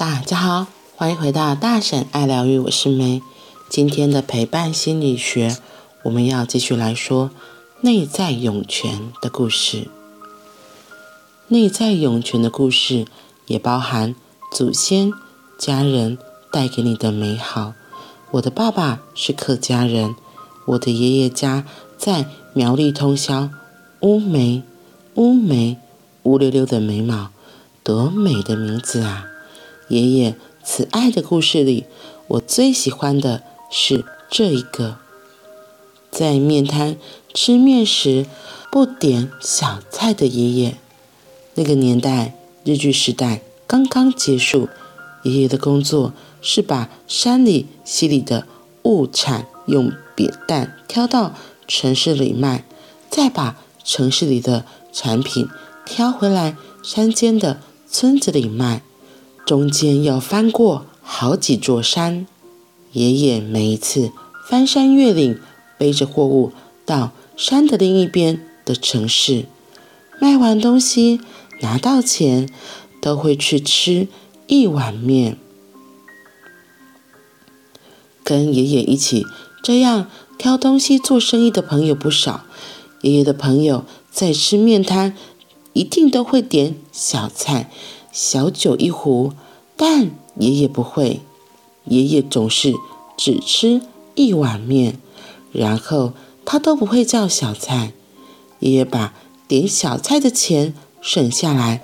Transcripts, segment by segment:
大家好，欢迎回到大婶爱疗愈，我是梅。今天的陪伴心理学，我们要继续来说内在涌泉的故事。内在涌泉的故事也包含祖先、家人带给你的美好。我的爸爸是客家人，我的爷爷家在苗栗通霄，乌梅，乌梅，乌溜溜的眉毛，多美的名字啊！爷爷慈爱的故事里，我最喜欢的是这一个：在面摊吃面时不点小菜的爷爷。那个年代，日据时代刚刚结束，爷爷的工作是把山里溪里的物产用扁担挑到城市里卖，再把城市里的产品挑回来山间的村子里卖。中间要翻过好几座山，爷爷每一次翻山越岭，背着货物到山的另一边的城市，卖完东西拿到钱，都会去吃一碗面。跟爷爷一起这样挑东西做生意的朋友不少，爷爷的朋友在吃面摊，一定都会点小菜。小酒一壶，但爷爷不会。爷爷总是只吃一碗面，然后他都不会叫小菜。爷爷把点小菜的钱省下来，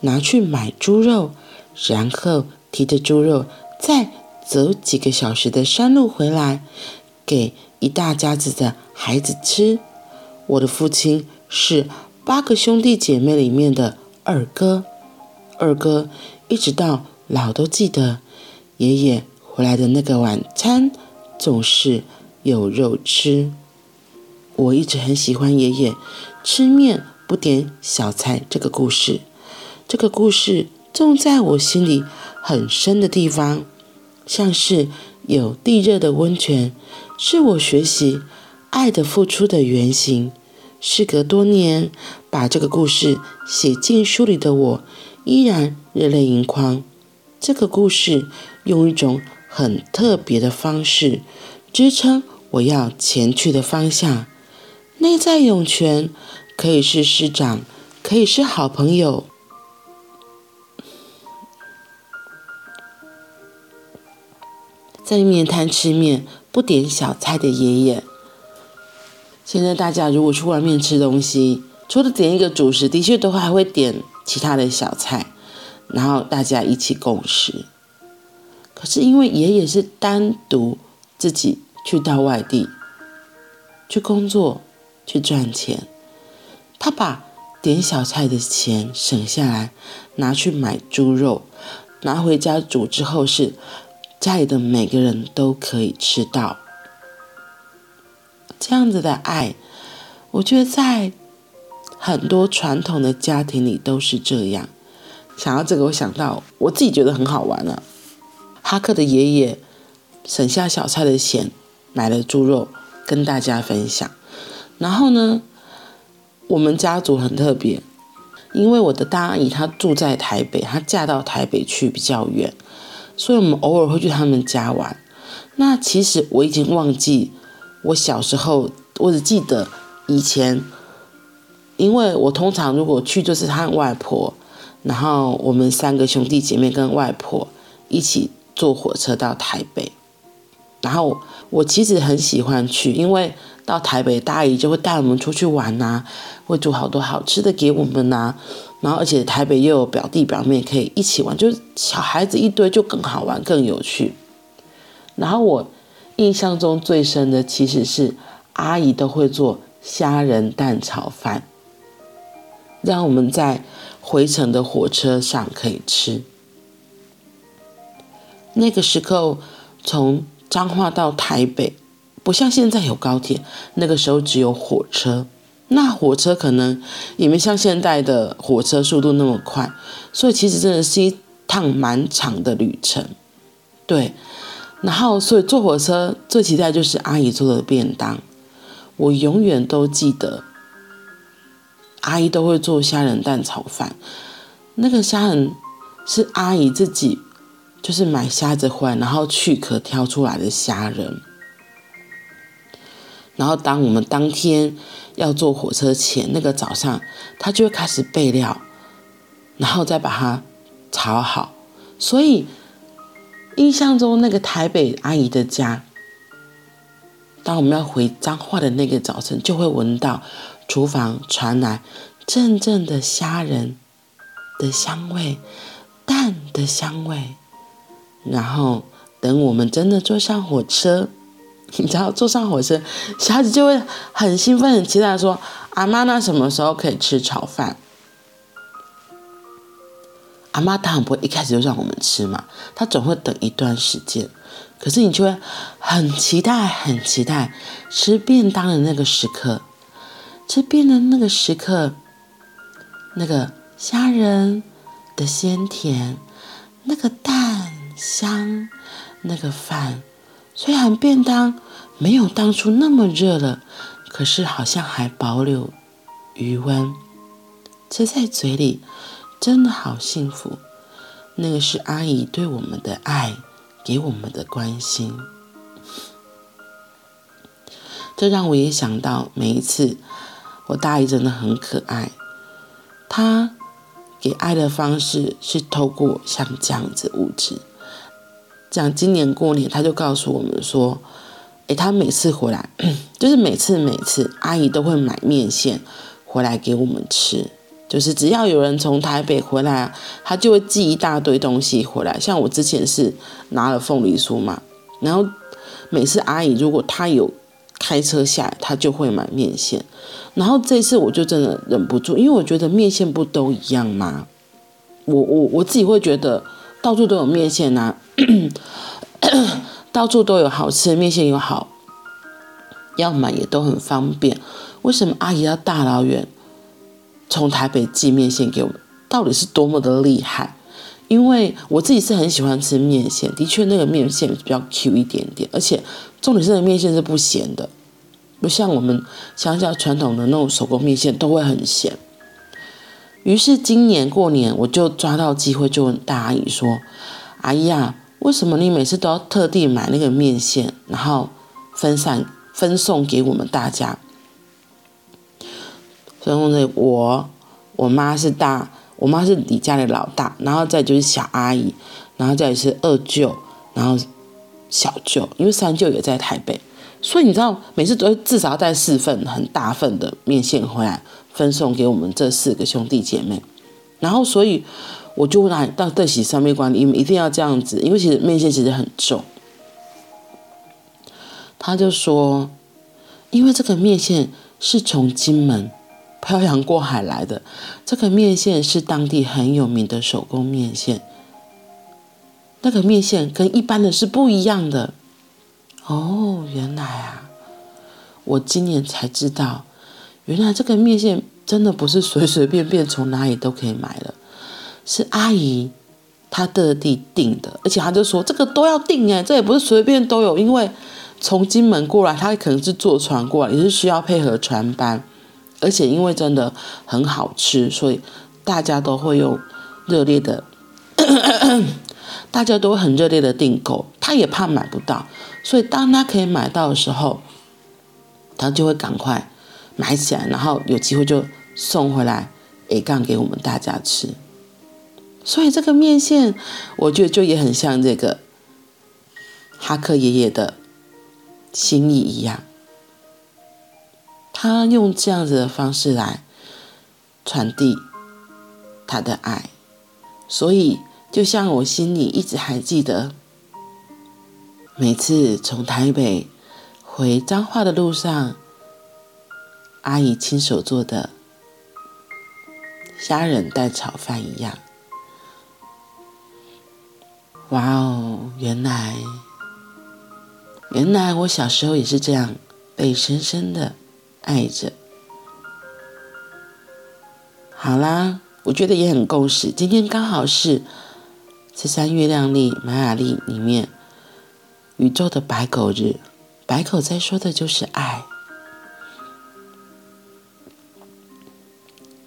拿去买猪肉，然后提着猪肉再走几个小时的山路回来，给一大家子的孩子吃。我的父亲是八个兄弟姐妹里面的二哥。二哥一直到老都记得，爷爷回来的那个晚餐总是有肉吃。我一直很喜欢爷爷吃面不点小菜这个故事，这个故事种在我心里很深的地方，像是有地热的温泉，是我学习爱的付出的原型。事隔多年，把这个故事写进书里的我，依然热泪盈眶。这个故事用一种很特别的方式支撑我要前去的方向。内在涌泉可以是师长，可以是好朋友。在面摊吃面不点小菜的爷爷。现在大家如果去外面吃东西，除了点一个主食，的确都还会点其他的小菜，然后大家一起共食。可是因为爷爷是单独自己去到外地去工作去赚钱，他把点小菜的钱省下来，拿去买猪肉，拿回家煮之后是家里的每个人都可以吃到。这样子的爱，我觉得在很多传统的家庭里都是这样。想到这个，我想到我自己觉得很好玩啊。哈克的爷爷省下小菜的钱买了猪肉跟大家分享。然后呢，我们家族很特别，因为我的大阿姨她住在台北，她嫁到台北去比较远，所以我们偶尔会去他们家玩。那其实我已经忘记。我小时候，我只记得以前，因为我通常如果去就是他外婆，然后我们三个兄弟姐妹跟外婆一起坐火车到台北，然后我其实很喜欢去，因为到台北大姨就会带我们出去玩呐，会煮好多好吃的给我们呐，然后而且台北又有表弟表妹可以一起玩，就是小孩子一堆就更好玩更有趣，然后我。印象中最深的其实是阿姨都会做虾仁蛋炒饭，让我们在回程的火车上可以吃。那个时候从彰化到台北，不像现在有高铁，那个时候只有火车，那火车可能也没像现代的火车速度那么快，所以其实真的是一趟蛮长的旅程，对。然后，所以坐火车最期待就是阿姨做的便当。我永远都记得，阿姨都会做虾仁蛋炒饭。那个虾仁是阿姨自己就是买虾子回来，然后去壳挑出来的虾仁。然后当我们当天要坐火车前那个早上，他就会开始备料，然后再把它炒好。所以印象中那个台北阿姨的家，当我们要回彰化的那个早晨，就会闻到厨房传来阵阵的虾仁的香味、蛋的香味。然后等我们真的坐上火车，你知道坐上火车，小孩子就会很兴奋、很期待，说：“阿妈，那什么时候可以吃炒饭？”阿妈当然不会一开始就让我们吃嘛，她总会等一段时间。可是你就会很期待、很期待吃便当的那个时刻，吃便当那个时刻，那个虾仁的鲜甜，那个蛋香，那个饭虽然便当没有当初那么热了，可是好像还保留余温，吃在嘴里真的好幸福。那个是阿姨对我们的爱。给我们的关心，这让我也想到，每一次我大姨真的很可爱。她给爱的方式是透过像这样子物质，像今年过年，她就告诉我们说：“诶，她每次回来，就是每次每次，阿姨都会买面线回来给我们吃。”就是只要有人从台北回来，他就会寄一大堆东西回来。像我之前是拿了凤梨酥嘛，然后每次阿姨如果她有开车下来，他就会买面线。然后这次我就真的忍不住，因为我觉得面线不都一样吗？我我我自己会觉得到处都有面线啊，到处都有好吃的面线又好，要买也都很方便。为什么阿姨要大老远？从台北寄面线给我们，到底是多么的厉害？因为我自己是很喜欢吃面线，的确那个面线比较 Q 一点点，而且重点是那个面线是不咸的，不像我们乡下传统的那种手工面线都会很咸。于是今年过年，我就抓到机会就问大阿姨说：“阿姨啊，为什么你每次都要特地买那个面线，然后分散分送给我们大家？”然后呢，我我妈是大，我妈是你家的老大，然后再就是小阿姨，然后再是二舅，然后小舅，因为三舅也在台北，所以你知道，每次都会至少要带四份很大份的面线回来分送给我们这四个兄弟姐妹。然后，所以我就来到德喜上面管理，你们一定要这样子，因为其实面线其实很重。他就说，因为这个面线是从金门。漂洋过海来的这个面线是当地很有名的手工面线，那个面线跟一般的是不一样的。哦，原来啊，我今年才知道，原来这个面线真的不是随随便便从哪里都可以买的，是阿姨她特地订的，而且她就说这个都要订哎，这也不是随便都有，因为从金门过来，她可能是坐船过来，也是需要配合船班。而且因为真的很好吃，所以大家都会用热烈的，大家都很热烈的订购。他也怕买不到，所以当他可以买到的时候，他就会赶快买起来，然后有机会就送回来，诶，干给我们大家吃。所以这个面线，我觉得就也很像这个哈克爷爷的心意一样。他用这样子的方式来传递他的爱，所以就像我心里一直还记得，每次从台北回彰化的路上，阿姨亲手做的虾仁蛋炒饭一样。哇哦，原来原来我小时候也是这样被深深的。爱着，好啦，我觉得也很共识。今天刚好是十三月亮历玛雅历里面宇宙的白狗日，白狗在说的就是爱。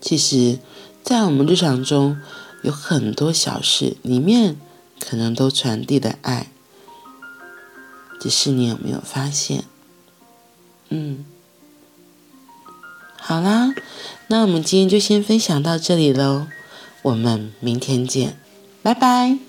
其实，在我们日常中有很多小事里面，可能都传递的爱，只是你有没有发现？嗯，好啦，那我们今天就先分享到这里喽，我们明天见，拜拜。